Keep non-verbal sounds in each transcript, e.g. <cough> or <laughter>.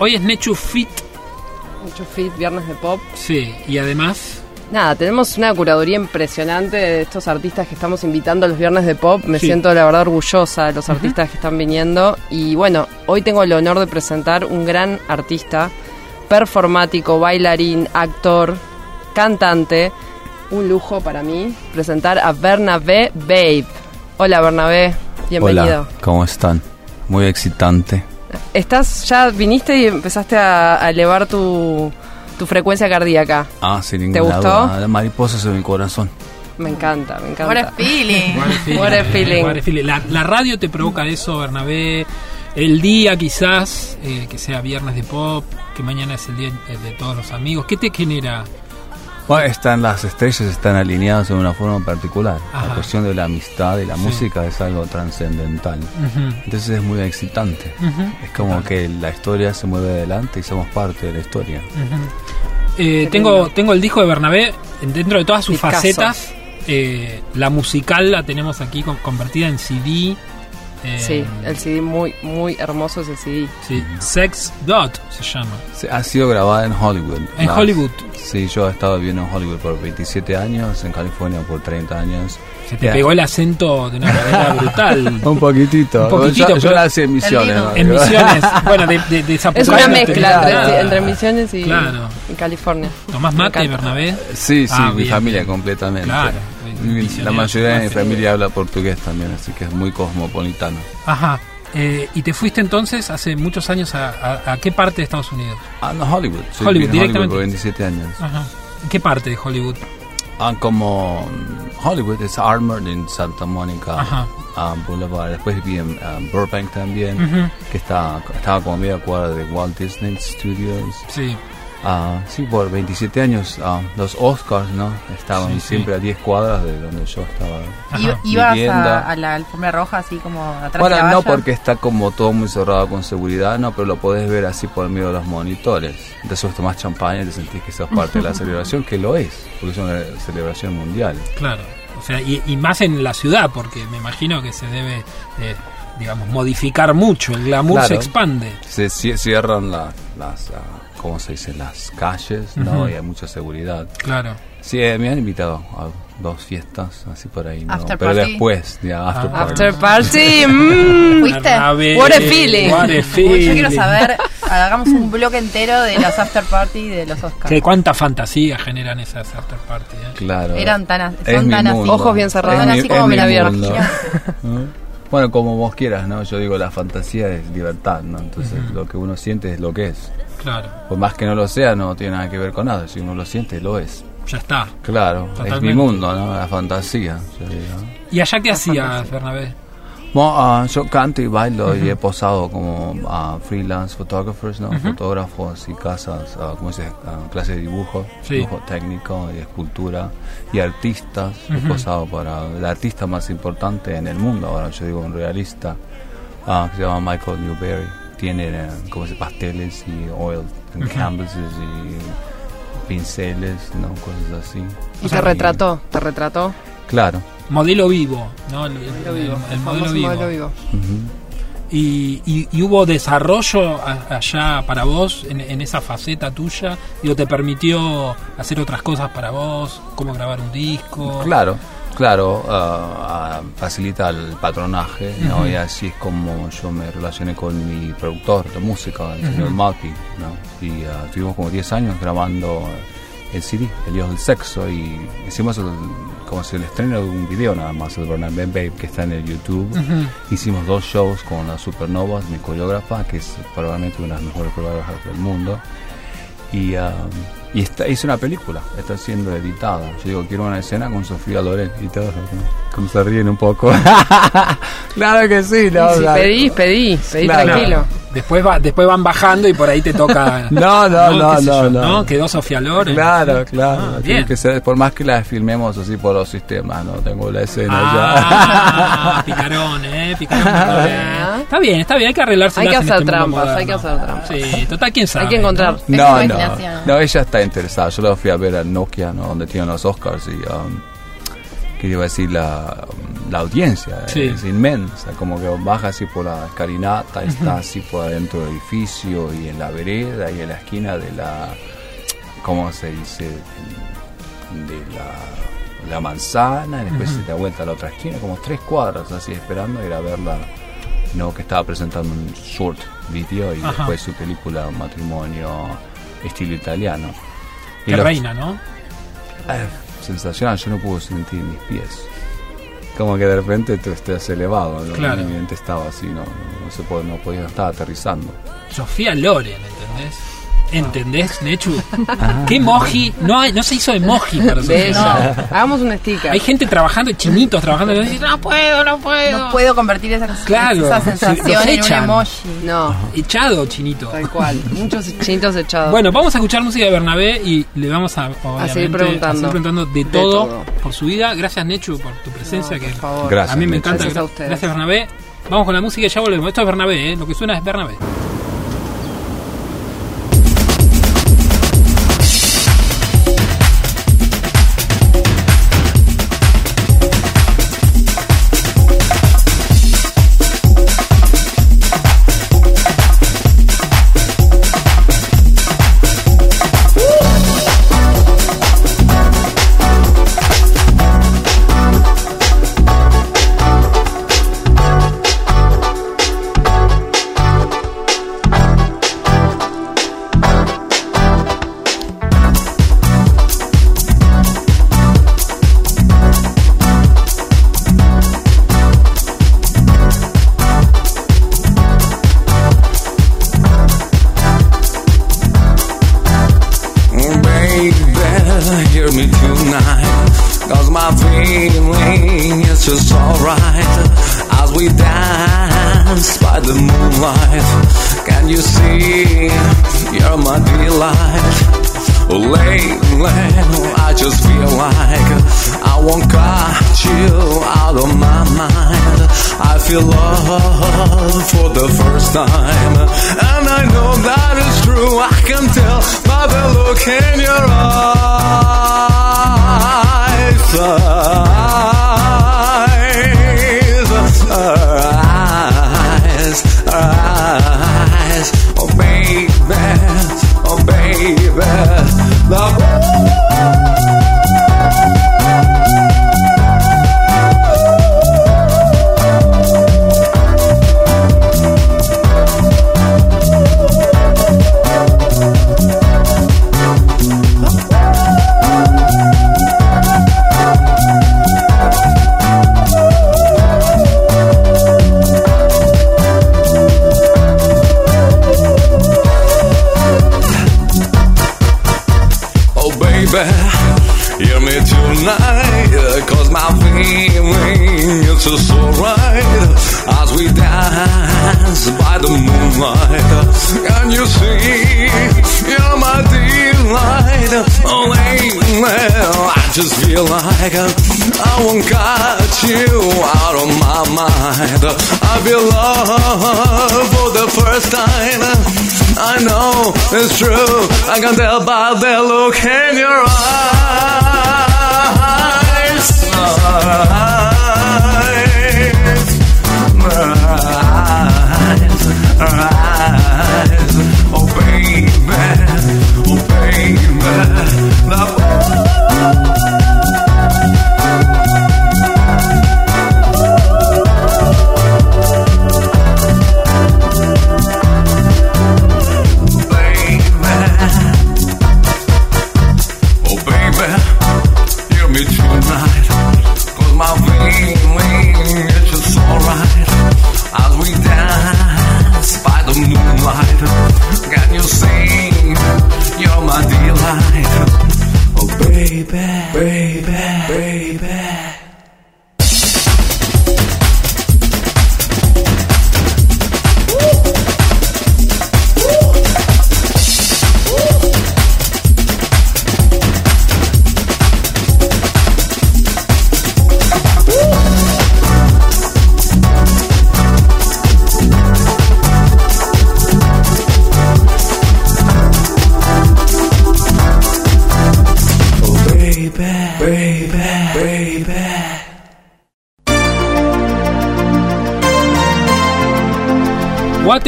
hoy es Nechu Fit. Mucho fit, viernes de pop. Sí, y además. Nada, tenemos una curaduría impresionante de estos artistas que estamos invitando a los viernes de pop. Me Sí. siento la verdad orgullosa de los artistas que están viniendo. Y bueno, hoy tengo el honor de presentar un gran artista, performático, bailarín, actor, cantante. Un lujo para mí presentar a Bernabé Babe. Hola Bernabé, bienvenido. Hola, ¿cómo están? Muy excitante. Estás, ya viniste y empezaste a, a elevar tu, tu frecuencia cardíaca. Ah, sin ¿Te ninguna gustó? duda. Mariposas en mi corazón. Me encanta, me encanta. What a feeling. <laughs> What a feeling. What a feeling. What a feeling. La, la radio te provoca eso, Bernabé. El día quizás, eh, que sea viernes de pop, que mañana es el día eh, de todos los amigos. ¿Qué te genera? Bueno, están las estrellas están alineadas de una forma particular. Ajá. La cuestión de la amistad y la Sí. música es algo trascendental. Entonces es muy excitante. Es como que la historia se mueve adelante y somos parte de la historia. Eh, tengo, tengo el disco de Bernabé dentro de todas sus Discazo. facetas. eh, la musical la tenemos aquí con- convertida en CD. Eh, Sí, el CD muy, muy hermoso es el CD. sí, Sex Dot se llama. Ha sido grabada en Hollywood. En Las- Hollywood. Sí, yo he estado viviendo en Hollywood por 27 años, en California por 30 años. Se te pegó el acento de una manera <laughs> brutal. Un poquitito. Un poquitito, yo, yo pero- nací en Misiones. En Misiones, <laughs> bueno, de, de, de Es una mezcla Claro. entre, entre Misiones y, Claro. y California. ¿Tomás mate. Bernabé? Sí, sí, Ah, mi bien, familia bien. completamente. Claro. La mayoría de mi familia habla portugués también, así que es muy cosmopolitano. Ajá. Eh, ¿Y te fuiste entonces hace muchos años a, a- a qué parte de Estados Unidos? Ah, no, Hollywood. Sí, Hollywood, directamente. por 27 años. Ajá. ¿En qué parte de Hollywood? Ah, como mm, Hollywood es Armored en Santa Mónica Ajá. ah, Boulevard. Después viví en ah, Burbank también, Ujú. que está, estaba como media cuadra de Walt Disney Studios. Sí. Ah, sí, por 27 años. ah, los Oscars, ¿no? Estaban Sí, sí. siempre a 10 cuadras de donde yo estaba. Ajá. Iba- Ibas a, a la alfombra roja así como atrás Bueno, de la no porque está como todo muy cerrado con seguridad, no, pero lo podés ver así por medio de los monitores. Entonces tomás champaña y te sentís que sos parte de la <laughs> celebración, que lo es, porque es una celebración mundial. Claro. O sea, y, y más en la ciudad, porque me imagino que se debe, eh, digamos, modificar mucho. El glamour Claro. se expande. Se cie- cierran la- las, ah, ¿cómo se dice? Las calles, ¿no? Ujú. Y hay mucha seguridad. Claro. Sí, eh, me han invitado a dos fiestas, así por ahí, ¿no? After Pero party. después, ya, after Ah. party. After party. mm. <laughs> ¿Fuiste? What a feeling. what a Uy, yo feeling. quiero saber, hagamos un bloque entero de los after party de los Oscars. Que cuánta fantasía generan esas after party. ¿eh? Claro. Eran tan, Es son tan así. Ojos bien cerrados. Mi- así como me la Bueno, como vos quieras, ¿no? Yo digo, la fantasía es libertad, ¿no? Entonces, lo que uno siente es lo que es. Claro. Por más que no lo sea, no tiene nada que ver con nada. Si uno lo siente, lo es. Ya está. Claro, es mi mundo, ¿no? La fantasía, yo digo. ¿Y allá qué hacías, Bernabé? Bueno, ah, yo canto y bailo y he posado como ah, freelance photographers, ¿no? Fotógrafos y casas, ah, ¿cómo se dice? Clases de dibujo, Sí. dibujo técnico y escultura y artistas. He posado para el artista más importante en el mundo, ahora yo digo un realista, que se llama Michael Newberry. Tiene como se pasteles y oil canvases y pinceles, ¿no? Cosas así. Y te retrató, te retrató. Claro. Modelo vivo, ¿no? El, el- Modelo vivo. el- modelo vivo. modelo vivo. Ujú. Y, y- y hubo desarrollo a- allá para vos en, en esa faceta tuya? Digo, ¿te permitió hacer otras cosas para vos? ¿Cómo grabar un disco? Claro, claro, ah, facilita el patronaje, ¿no? Y así es como yo me relacioné con mi productor de música, el señor. Malpi, ¿no? Y ah, estuvimos como 10 años grabando el CD, El Dios del Sexo, y hicimos el, como si el estreno de un video nada más, el Bernabé Babe, que está en el YouTube. Hicimos dos shows con las Supernovas, mi coreógrafa, que es probablemente una de las mejores coreógrafas del mundo. Y, ah, y está, hice una película, está siendo editada. Yo digo, quiero una escena con Sofía Loren y todo. ¿no? Como se ríen un poco. <laughs> claro que sí, ¿no? Si Claro. pedí, pedí, pedí Claro. tranquilo. Después, va, después van bajando y por ahí te toca. <laughs> No, no, no, ¿Qué sé no, no. Quedó Sofía Loren. Claro, claro. Ah, Tiene bien. que ser, por más que la filmemos así por los sistemas, no tengo la escena Ah, <laughs> picarón, eh, picarón. <laughs> picarón. Está bien, está bien, hay que arreglarse. Hay que hacer trampas, hay que hacer trampas. Sí, total, quién sabe. Hay que encontrar. ya. No, no. No, ella está interesada. Yo la fui a ver a Nokia, ¿no? Donde tienen los Oscars y. Um, ¿Qué iba a decir? La, la audiencia Sí. es inmensa, como que baja así por la escalinata, está así por adentro del edificio y en la vereda y en la esquina de la, ¿cómo se dice? De la, la manzana, y después se da vuelta a la otra esquina, como tres cuadras así esperando ir a verla. No, que estaba presentando un short video y Ajá. después su película Un matrimonio estilo italiano. Que reina, ¿no? Ah, sensacional, yo no pude sentir mis pies. Como que de repente tú estás elevado, ¿no? Claro. mi mente estaba así, no, no se puede, no podía, estar aterrizando. Sofía Loren, ¿entendés? ¿Entendés, Nechu? <laughs> ¿Qué emoji? No, hay, no se hizo emoji para Bella. Loren. Hagamos una sticker. Hay gente trabajando, chinitos trabajando, y dicen, no puedo, no puedo. No puedo convertir esa, Claro, esa sensación en un emoji. No, Echado, chinito. tal cual. Muchos <laughs> chinitos echados. Bueno, vamos a escuchar música de Bernabé y le vamos a, obviamente, seguir preguntando. a seguir preguntando de, De todo, todo. por su vida. Gracias, Nechu, por tu presencia. No, que por favor. Gracias. a mí me Nechu. encanta. Gracias a ustedes. Gracias, Bernabé. Vamos con la música y ya volvemos. Esto es Bernabé, ¿eh? lo que suena es Bernabé. You're my delight. Lately, I just feel like I won't cut you out of my mind. I feel love for the first time. And I know that it's true. I can tell by the look in your Eyes, I feel love for the first time I know it's true. I can tell by the look in your eyes. eyes. Eyes, eyes.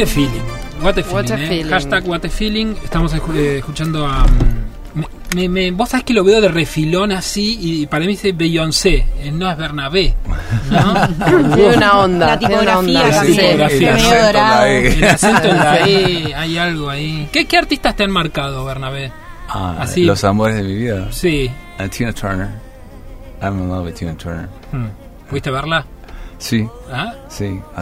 A feeling. What a feeling. What a eh. feeling. Hashtag what a feeling. Estamos escu- eh, escuchando a. mm, me- me- vos sabés que lo veo de refilón así y para mí dice Beyoncé, eh, no es Bernabé. ¿no? <laughs> Tiene una onda. La tiene una tipografía onda. también. sí. tipografía. El medio acento la. E. El acento en la E, <laughs> hay algo ahí. ¿Qué, qué artistas te han marcado, Bernabé? Ah, Así. Los amores de mi vida. Sí. Ah, Tina Turner. I'm in love with Tina Turner. Hmm. ¿Fuiste a verla? Sí, ¿Ah? sí. A,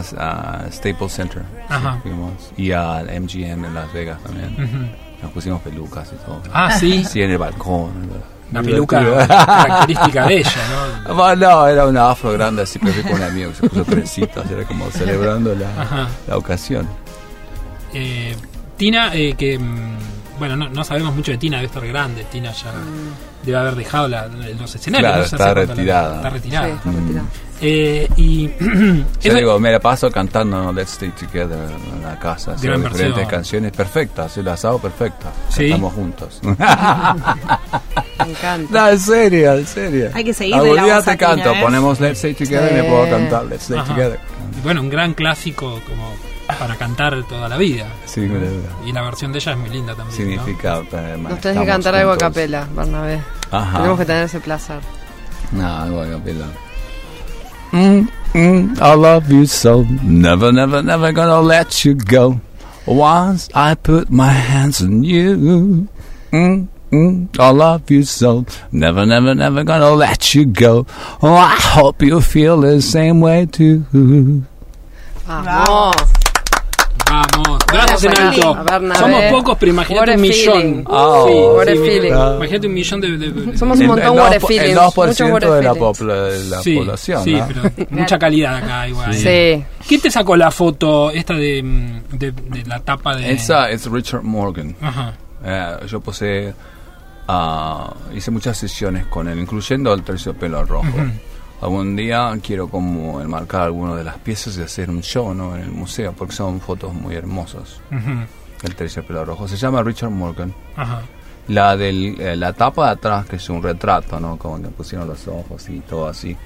a Staples Center. Ajá. Sí, fuimos. Y al MGM en Las Vegas también. Nos pusimos pelucas y todo. Ah, sí. Sí, en el balcón. Una peluca característica de ella, ¿no? <laughs> Bueno, no, era una afro grande así, pero con un amigo que se puso trencitas, era como celebrando la, la ocasión. Eh, Tina, eh, que mm, bueno, no, no sabemos mucho de Tina, debe estar grande. Tina ya debe haber dejado la- los escenarios. Claro, no sé está la- retirada. está retirada. Sí, está retirado. Eh, y <clears throat> Yo digo, me la paso cantando Let's Stay Together en la casa, Gran diferentes versión. canciones perfectas, el asado perfecta. Sí. Cantamos juntos. <laughs> Me encanta. no, en serio, en serio. Hay que seguirle Algún la día te canto, ¿eh? ponemos Let's Stay Together y me Sí. puedo cantar Let's Stay Ajá. Together. bueno, un gran clásico como para cantar toda la vida. Sí, la- Y la versión de ella es muy linda también. ¿no? significa. eh, Nos tenés que estamos cantar algo a juntos. capela, Bernabé. Ajá. Tenemos que tener ese placer. No, algo a capela. Mm, mm, I love you so. Never, never, never gonna let you go. Once I put my hands on you. Mm, mm, I love you so. Never, never, never gonna let you go. Oh, I hope you feel the same way too. Vamos. Vamos, en alto. Somos pocos, pero imagínate un millón. Oh. Sí, sí, Imagínate un millón de. de- de- Somos un montón 2%, feelings. el muchos 2% what a de la, de la sí, población. sí, ¿no? pero mucha calidad acá igual. Sí. ¿Quién te sacó la foto esta de, mm, de, de la tapa de.? Esa es Richard Morgan. Ajá. Eh, yo posee, ah, hice muchas sesiones con él, incluyendo el terciopelo rojo. Algún día quiero como enmarcar algunas de las piezas y hacer un show ¿no? en el museo, porque son fotos muy hermosas. Ujú. El terciopelo rojo. Se llama Richard Morgan. Ajá. La del, eh, la tapa de atrás, que es un retrato, ¿no? Como que pusieron los ojos y todo así.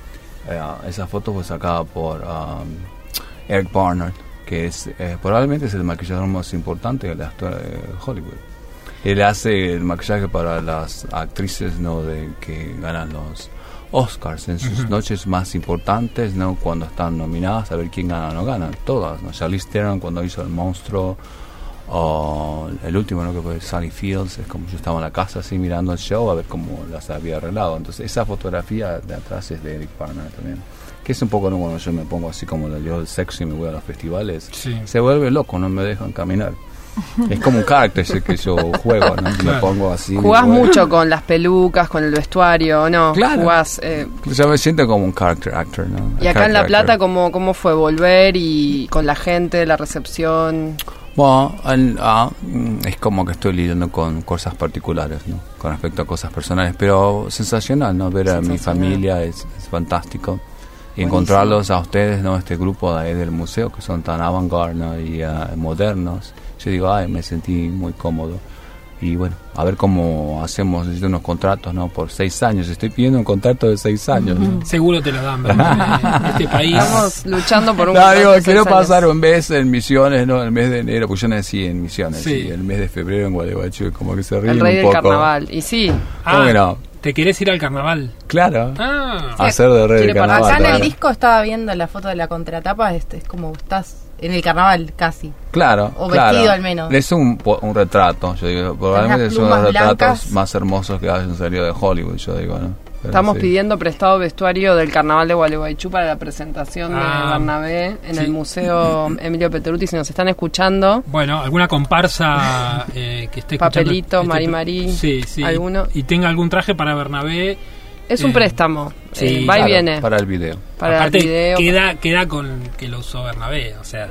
Eh, esa foto fue sacada por um, Eric Barnard, que es eh, probablemente es el maquillador más importante de la historia de Hollywood. Él hace el maquillaje para las actrices, ¿no? De que ganan los Oscars en sus noches más importantes, ¿no? Cuando están nominadas, a ver quién gana o no gana. Todas, ¿no? Charlize Theron cuando hizo El Monstruo, o el último, ¿no? Que fue Sally Fields, es como yo estaba en la casa así mirando el show a ver cómo las había arreglado. Entonces esa fotografía de atrás es de Eric Barnard también. Que es un poco, ¿no? Cuando yo me pongo así como el yo del sexo y me voy a los festivales, Sí. se vuelve loco, no me dejan caminar. Es como un carácter ese que yo juego, ¿no? Me Claro. pongo así. Jugás me mucho con las pelucas, con el vestuario, ¿no? Claro. Jugás, eh, Yo me siento como un character actor, ¿no? y A acá en La Plata, actor. ¿cómo, ¿cómo fue volver y con la gente, la recepción? Bueno, el- ah, mm, es como que estoy lidiando con cosas particulares, ¿no? Con respecto a cosas personales, pero sensacional, ¿no? Ver a mi Sensacional. familia es, es fantástico. Y encontrarlos a ustedes, ¿no? Este grupo de ahí del museo que son tan avant-garde ¿no? y ah, modernos. Yo digo, ay, me sentí muy cómodo. Y bueno, a ver cómo hacemos necesito unos contratos, ¿no? Por seis años. Estoy pidiendo un contrato de seis años. ¿no? Seguro te lo dan, ¿verdad? <laughs> En este país. Estamos luchando por un No, contrato digo, de quiero seis años. pasar un mes en Misiones, ¿no? El mes de enero, pues yo nací en Misiones. Sí. Y el mes de febrero en Gualeguaychú, como que se ríen El rey un del poco. carnaval. Y sí, Ah, ¿Cómo que no? ¿Te querés ir al carnaval? Claro. Ah, Hacer de rey del carnaval. Acá en el disco estaba viendo la foto de la contratapa, este, es como estás en el carnaval casi. Claro, O claro. vestido al menos. Es un, un retrato, yo digo. Probablemente es uno de los retratos blancas. más hermosos que hayan salido de Hollywood, yo digo, ¿no? Pero estamos sí. pidiendo prestado vestuario del carnaval de Gualeguaychú para la presentación de Ah, Bernabé en sí. el Museo Emilio Petruti. Si nos están escuchando, bueno, alguna comparsa eh, que esté escuchando Papelito, este- Mari Mari, Sí, sí. alguno. Y tenga algún traje para Bernabé. Es un Eh, préstamo. sí, Eh, va Claro, y viene. Para el video. para Aparte, el video. queda, queda con que lo usó Bernabé. O sea,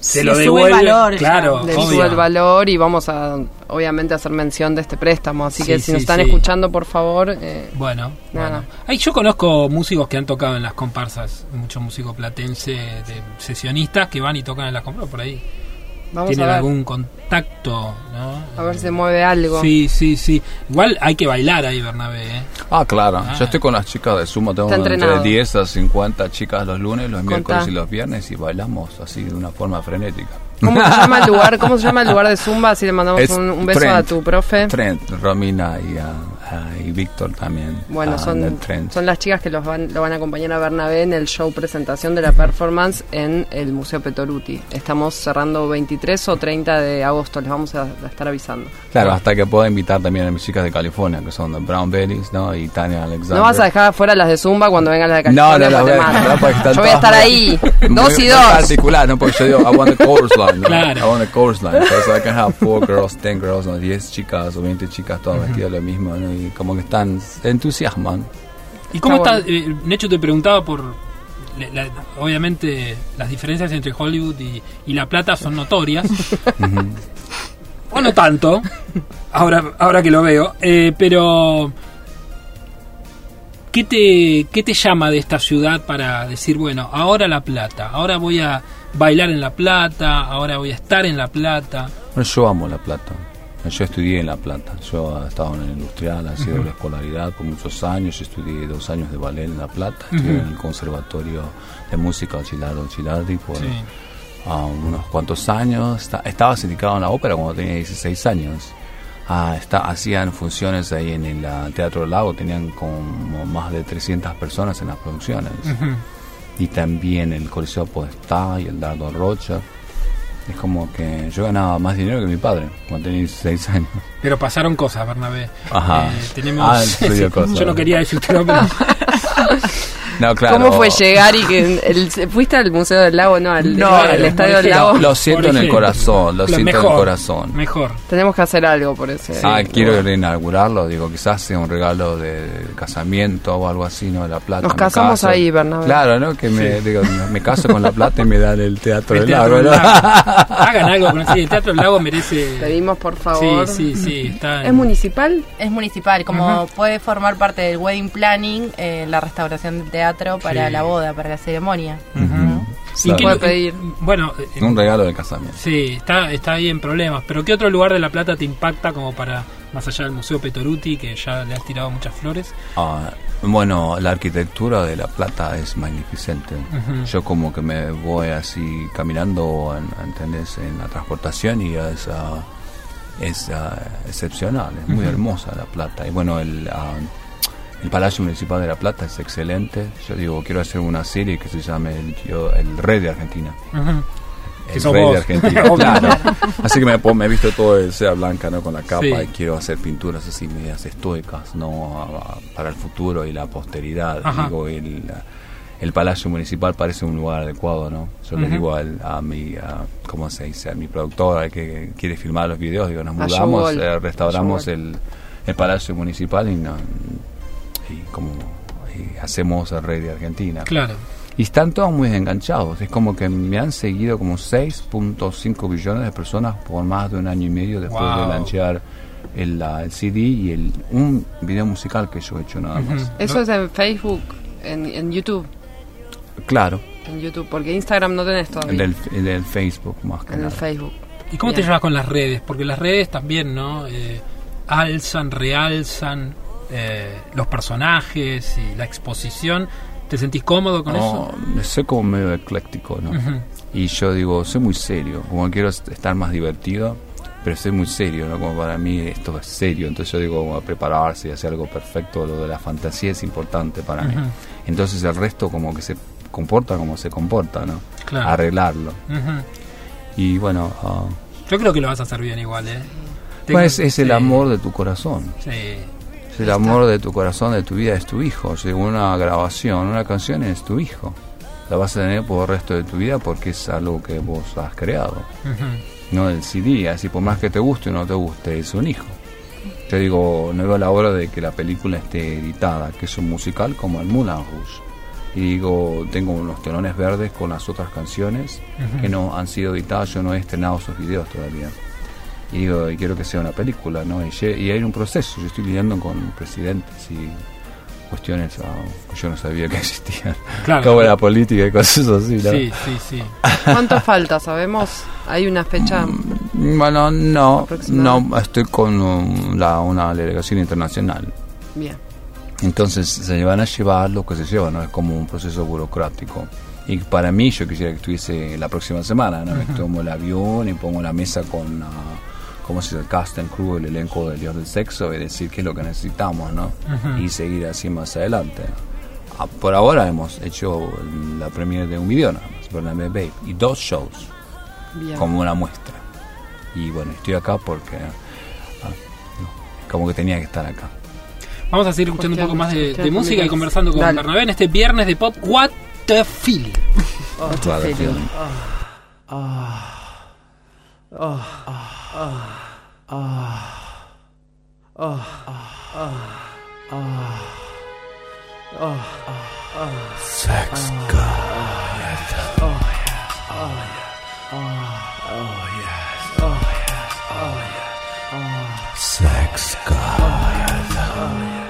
se Sí, lo sube devuelve. el valor claro, le obvio. sube el valor y vamos a obviamente hacer mención de este préstamo. Así Sí, que si sí, nos están sí. escuchando, por favor, eh, Bueno, Nada. bueno. Ay, yo conozco músicos que han tocado en las comparsas, muchos músicos platense de sesionistas que van y tocan en las comparsas por ahí. Vamos tienen a ver. algún contacto, ¿no? A ver si se mueve algo. Sí, sí, sí. Igual hay que bailar ahí, Bernabé. ¿eh? Ah, claro. Ah. Yo estoy con las chicas de sumo. Tengo entre entrenado. 10 a 50 chicas los lunes, los miércoles y los viernes y bailamos así de una forma frenética. ¿Cómo se llama el lugar? ¿Cómo se llama el <laughs> lugar de Zumba? Así le mandamos un, un beso Trent. a tu profe. Trent, Romina y, ah, ah, y Víctor también. Bueno, ah, son, son las chicas que los van, lo van a acompañar a Bernabé en el show presentación de la performance en el Museo Petoruti. Estamos cerrando 23 o 30 de agosto, les vamos a, a estar avisando. Claro, hasta que pueda invitar también a mis chicas de California, que son de Brown Bellies, ¿no? Y Tania Alexander. No vas a dejar afuera las de Zumba cuando vengan las de No, California. no, las porque voy te a- matan. no, porque están Yo voy a estar ahí, dos y dos. particular, ¿no? Porque yo digo, I want the chorus line, ¿no? Claro. I want the chorus line. So I can have four girls, ten girls, ¿no? 10 chicas o 20 chicas todas vestidas de lo mismo, ¿no? Y como que están, se entusiasman. ¿Y cómo Está está? eh, Necho te preguntaba por. la- la- obviamente, las diferencias entre Hollywood y, y La Plata son notorias. <laughs> o no tanto, ahora, ahora que lo veo. eh, pero. ¿qué te, ¿Qué te llama de esta ciudad para decir, bueno, ahora La Plata, ahora voy a bailar en La Plata, ahora voy a estar en La Plata? Bueno, yo amo La Plata. Yo estudié en La Plata. Yo he estado en el industrial, ha sido la escolaridad por muchos años. Yo estudié dos años de ballet en La Plata. Estudié en el Conservatorio de Música Gilardo Gilardi por Sí. ah, unos cuantos años. Esta- Estaba dedicado a la ópera cuando tenía 16 años. Ah, está, hacían funciones ahí en el ah, Teatro del Lago. Tenían como más de 300 personas en las producciones. Y también el Coliseo Podestá y el Dardo Rocha. Es como que yo ganaba más dinero que mi padre cuando tenía 16 años. Pero pasaron cosas, Bernabé. Ajá. Eh, tenemos, Ah, <laughs> cosas. Yo no quería decírtelo, pero <laughs> <laughs> No, claro. ¿Cómo fue llegar y que el- fuiste al Museo del Lago, no, al, No, al no, Estadio del Lago? Lo siento Por en el ejemplo. corazón, lo Lo siento en el corazón. Mejor. Tenemos que hacer algo por ese. Ah, quiero reinaugurarlo, digo, quizás sea un regalo de, casamiento o algo así, ¿no? De La Plata. Nos me casamos caso. ahí, Bernabé. Claro, ¿no? Que me, digo, me caso con La Plata y me dan el Teatro El del Teatro Lago, del ¿no? Lago. <laughs> Hagan algo con sí, el Teatro del Lago merece. Pedimos por favor. Sí, sí, sí. <laughs> Está ¿Es municipal? Es municipal, como puede formar parte del wedding planning, eh, la restauración del teatro para Sí. la boda, para la ceremonia. Ujú. ¿Y Claro. qué- Puede pedir. Bueno, eh, Un regalo de casamiento. sí, está, está ahí en problemas. Pero ¿qué otro lugar de La Plata te impacta como para, más allá del Museo Petoruti, que ya le has tirado muchas flores? Ah, bueno, la arquitectura de La Plata es magnificente. Ujú. Yo como que me voy así caminando, en, ¿entendés? En la transportación y es, ah, es ah, excepcional, es muy hermosa La Plata. Y bueno, el, el Palacio Municipal de La Plata es excelente. Yo digo, quiero hacer una serie que se llame El, yo- el Rey de Argentina. El rey vos. de Argentina, <laughs> claro. Así que me, he visto todo de seda blanca, ¿no? Con la capa Sí. y quiero hacer pinturas así medias estoicas, ¿no? A- a- para el futuro y la posteridad. Ajá. Digo, el, el Palacio Municipal parece un lugar adecuado, ¿no? Yo le Ujú. digo al- a, mi, a, ¿cómo se dice? A mi productora que quiere filmar los videos, digo, nos mudamos, eh, restauramos el, el Palacio Municipal y, no, y como y hacemos el Rey de Argentina. Claro. Y están todos muy enganchados. Es como que me han seguido como 6.5 billones de personas por más de un año y medio después Wow. de lanzar el, la- el CD y el, un video musical que yo he hecho nada más. Eso es en Facebook, en, en YouTube. Claro, En YouTube, porque Instagram no tenés todavía. del, el Facebook más que En el. Facebook. ¿Y cómo te llevas con las redes? Porque las redes también, ¿no? Eh, alzan, realzan eh, los personajes y la exposición. ¿Te sentís cómodo con eso? No, soy como medio ecléctico, ¿no? Y yo digo, soy muy serio, como quiero est- estar más divertido, pero soy muy serio, ¿no? Como para mí esto es serio, entonces yo digo, a prepararse y hacer algo perfecto, lo de la fantasía es importante para mí. Ujú. Entonces el resto como que se comporta como se comporta, ¿no? Claro. Arreglarlo. Y bueno, ah, Yo creo que lo vas a hacer bien igual, ¿eh? Tengo- pues es el amor de tu corazón. Sí. El amor de tu corazón, de tu vida, es tu hijo. Si una grabación, una canción es tu hijo. La vas a tener por el resto de tu vida porque es algo que vos has creado. No del CD, así por más que te guste o no te guste, es un hijo. Yo digo, no veo la hora de que la película esté editada, que es un musical como el Moulin Rouge. Y digo, tengo unos telones verdes con las otras canciones que no han sido editadas, yo no he estrenado esos videos todavía. Y digo, y quiero que sea una película, ¿no? Y, y hay un proceso, yo estoy lidiando con presidentes y cuestiones ah, que yo no sabía que <laughs> existían. Claro. Como la política y cosas así. ¿no? Sí, sí, sí. ¿Cuánto falta? ¿Sabemos? ¿Hay una fecha? Bueno, no, no, estoy con um, la, una delegación internacional. Bien. Entonces se van a llevar lo que se lleva, ¿no? Es como un proceso burocrático. Y para mí yo quisiera que estuviese la próxima semana, ¿no? Me tomo el avión y pongo la mesa con, ah, ¿cómo se dice? El cast and crew, el elenco del Dios del Sexo y decir qué es lo que necesitamos, ¿no? Ujú. Y seguir así más adelante. Ah, por ahora hemos hecho la premiere de un video nada más, Babe, y dos shows Bien. como una muestra. Y bueno, estoy acá porque ah, como que tenía que estar acá. Vamos a seguir escuchando un poco más de, de música y conversando con Dale. Bernabé en este viernes de pop What the Feeling. Toda la feeling. Ah. Ah. Ah. Ah. Ah. Sex God. Oh, yes. Oh, yes. Oh, yes. Oh, yes. Oh, yes. Oh, yes. Sex God. Oh, yes. Oh, yes.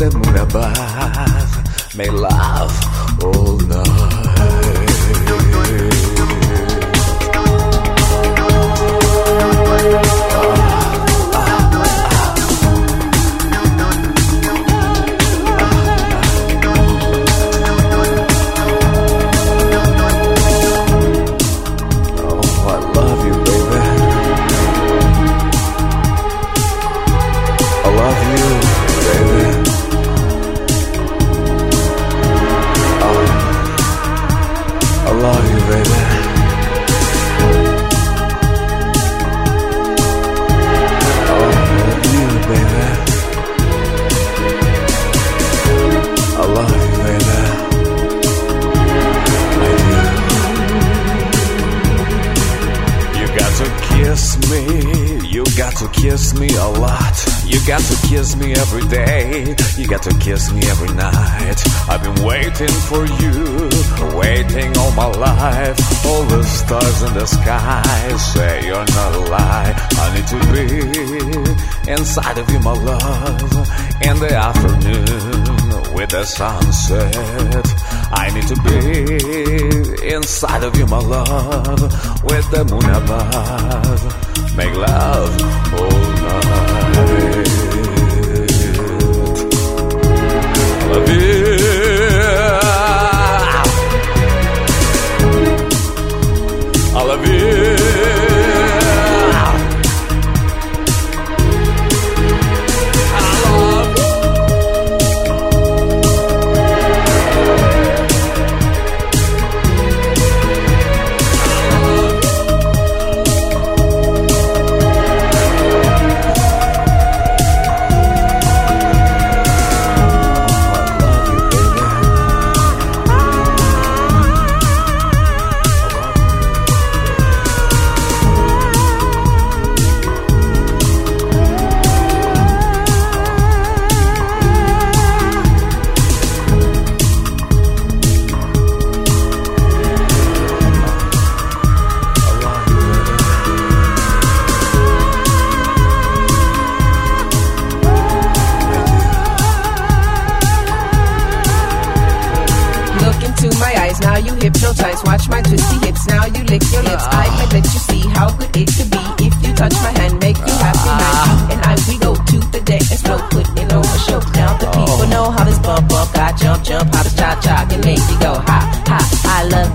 Love, with for you, waiting all my life. All the stars in the sky say you're not a lie. I need to be inside of you, my love. In the afternoon with the sunset. I need to be inside of you, my love. With the moon above. Make love all night. Love you.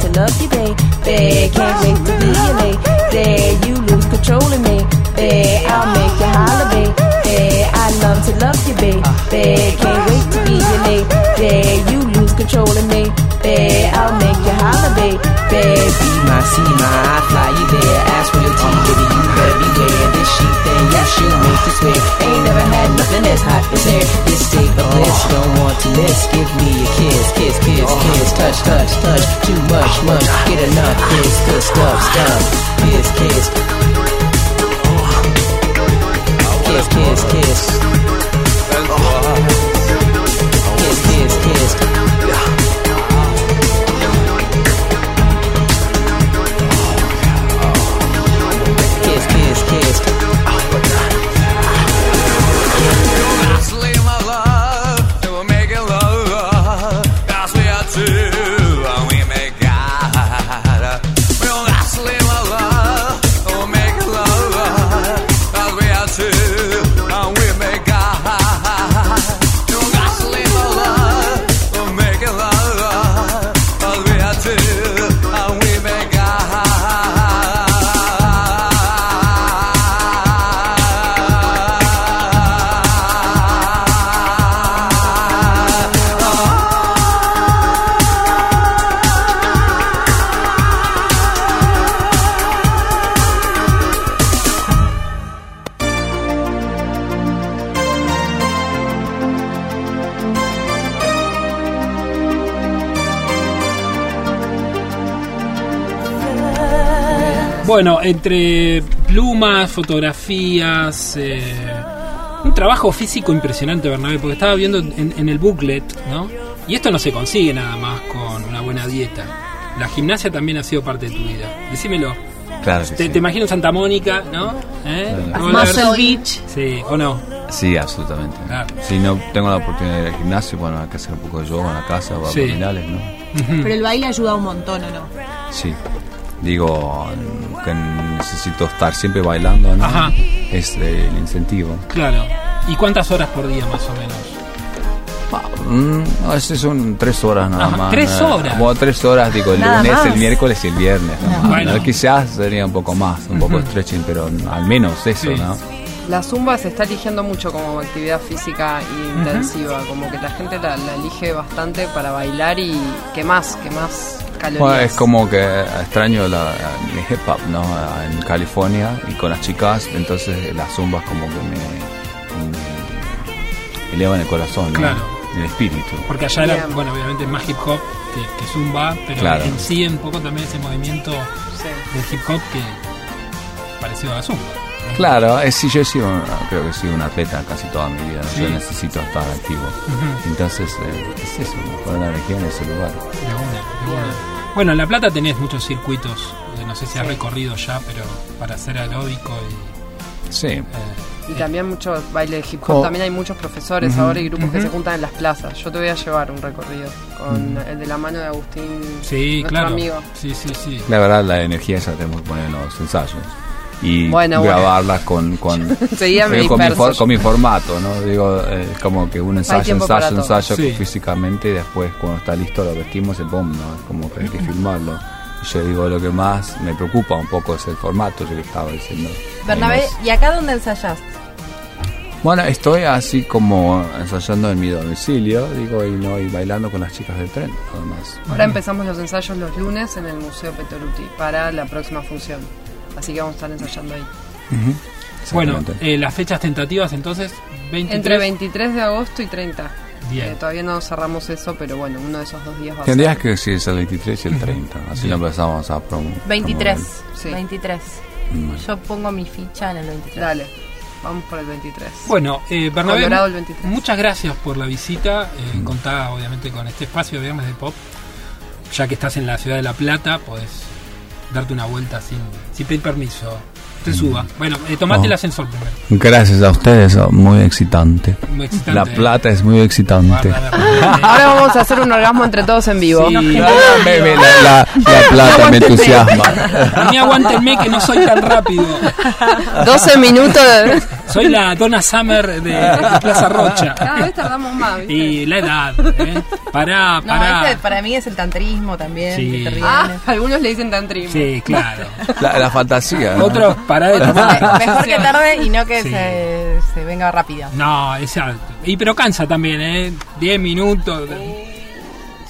To love you, babe. They can't wait to be your lady. You lose control of me, baby. I'll make you holler, baby. I love to love you, babe. They can't wait to be your lady. You lose control of me, baby. I'll make you holler, baby. Be my, see my, I fly you there. Had as hot as hair. This of bliss, don't want to miss. Give me a kiss, kiss, kiss, kiss. Touch, touch, touch. Too much, much. Get enough, kiss, good stuff, stuff. Kiss, kiss. Kiss, kiss, kiss. Kiss, kiss, kiss. Bueno, entre plumas, fotografías, eh, un trabajo físico impresionante, Bernabé, porque estaba viendo en, en el booklet, ¿no? Y esto no se consigue nada más con una buena dieta. La gimnasia también ha sido parte de tu vida. Decímelo. Claro Te, sí. te imagino Santa Mónica, ¿no? ¿Eh? Claro. Muscle Beach. Sí, o no. Sí, absolutamente. Claro. Si no tengo la oportunidad de ir al gimnasio, bueno, hay que hacer un poco de yoga en la casa o Sí. abdominales, ¿no? Pero el baile ayuda un montón, ¿o no? Sí. Digo que necesito estar siempre bailando, ¿no? Ajá. Es eh, el incentivo. Claro. ¿Y cuántas horas por día más o menos? Mm, no, ese son tres horas nada Ajá, más. ¿tres horas? Bueno, tres horas, digo, el Nada lunes, más. el miércoles y el viernes. ¿no? Bueno. No, Quizás sería un poco más, un poco stretching, pero al menos eso, Sí. ¿no? La zumba se está eligiendo mucho como actividad física y intensiva, como que la gente la, la elige bastante para bailar y que más, que más calorías. Bueno, es como que extraño la, el hip hop, ¿no? En California y con las chicas, entonces las zumbas como que me, me elevan el corazón, ¿no? Claro. El espíritu. Porque allá era, bueno, obviamente más hip hop que, que zumba, pero Claro. en sí un poco también ese movimiento Sí. del hip hop que parecido a la zumba. Claro, es, sí, yo he sido, creo que he sido un atleta casi toda mi vida, ¿no? Sí. yo necesito estar activo. Entonces, eh, es eso, poner la energía en ese lugar. Bueno, en La Plata tenés muchos circuitos, eh, no sé si has recorrido ya, pero para hacer aeróbico y... Sí, eh, Y también mucho baile de hip hop. Jo. También hay muchos profesores ahora y grupos que se juntan en las plazas. Yo te voy a llevar un recorrido con el de la mano de Agustín, sí, nuestro claro. amigo. Sí, sí, sí. la verdad la energía esa tenemos que poner en los ensayos. Y Bueno, bueno. grabarla con, con, <laughs> con, mi for- con mi formato, ¿no? Digo, eh, es como que un ensayo, ensayo, ensayo Sí. físicamente y después cuando está listo lo vestimos y boom, ¿no? Es como que hay que filmarlo. Yo digo, lo que más me preocupa un poco es el formato, yo que estaba diciendo. Bernabé. ¿y acá dónde ensayás? Bueno, estoy así como ensayando en mi domicilio, digo, y no, y bailando con las chicas del tren, además. Ahora empezamos los ensayos los lunes en el Museo Petoruti para la próxima función. Así que vamos a estar ensayando ahí. Bueno, Exactamente. eh, las fechas tentativas entonces, 23... Entre 23 de agosto y 30. Bien. Eh, todavía no cerramos eso, pero bueno, uno de esos dos días va a Tendrías ser. que decir es el 23 y el 30, así lo empezamos a promover. 23. Sí. 23. Mm. Yo pongo mi ficha en el 23. Dale, vamos por el 23. Bueno, eh, Bernabé, el 23. muchas gracias por la visita. Eh, Contá obviamente con este espacio de Viernes de Pop. Ya que estás en la ciudad de La Plata, podés darte una vuelta sin, sin pedir permiso. Te suba. Bueno, eh, tomate Oh. el ascensor primero. Gracias a ustedes, oh, muy excitante. Muy excitante, La eh. plata es muy excitante. <laughs> Ahora vamos a hacer un orgasmo entre todos en vivo. Sí, me- me- la, la- la plata me entusiasma. A mí aguántenme que no soy tan rápido. 12 minutos. Soy la Donna Summer de, de Plaza Rocha. Cada vez tardamos más, ¿viste? Y la edad, ¿eh? Pará, No, pará. ese para mí es el tantrismo también. Sí. Ah, algunos le dicen tantrismo. Sí, claro. La, la fantasía. ¿no? Otros, pará de tomar. Mejor que tarde y no que Sí. se, se venga rápido. No, exacto. Y pero cansa también, ¿eh? 10 minutos.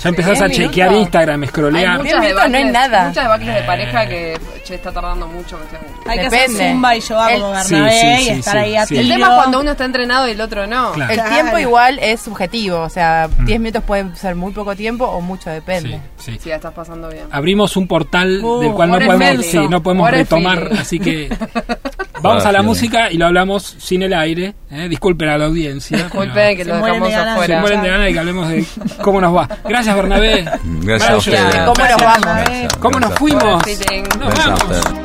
Ya empezás a 10 chequear minutos. Instagram, Hay scrollear. Diez minutos no es nada. Muchas debacles de pareja que che, está tardando mucho. estoy- Hay que Depende. hacer zumba y yoga El- como Sí, Bernabé sí, y sí, estar sí, ahí a sí. El tema es cuando uno está entrenado y el otro no. Claro. El Claro. tiempo igual es subjetivo, o sea, 10 minutos puede ser muy poco tiempo o mucho, depende. Sí, sí. Sí, la estás pasando bien. Abrimos un portal Uh, del cual no podemos, inmenso. sí, no podemos retomar, así que <laughs> vamos a la música y lo hablamos sin el aire. ¿eh? Disculpen a la audiencia. Disculpen que Se lo dejamos de ganas de Se afuera. mueren de ganas de que hablemos de cómo nos va. Gracias, Bernabé. Gracias a ustedes. Gracias. ¿Cómo nos vamos? Gracias, ¿Cómo nos gracias. fuimos? Nos Gracias vamos.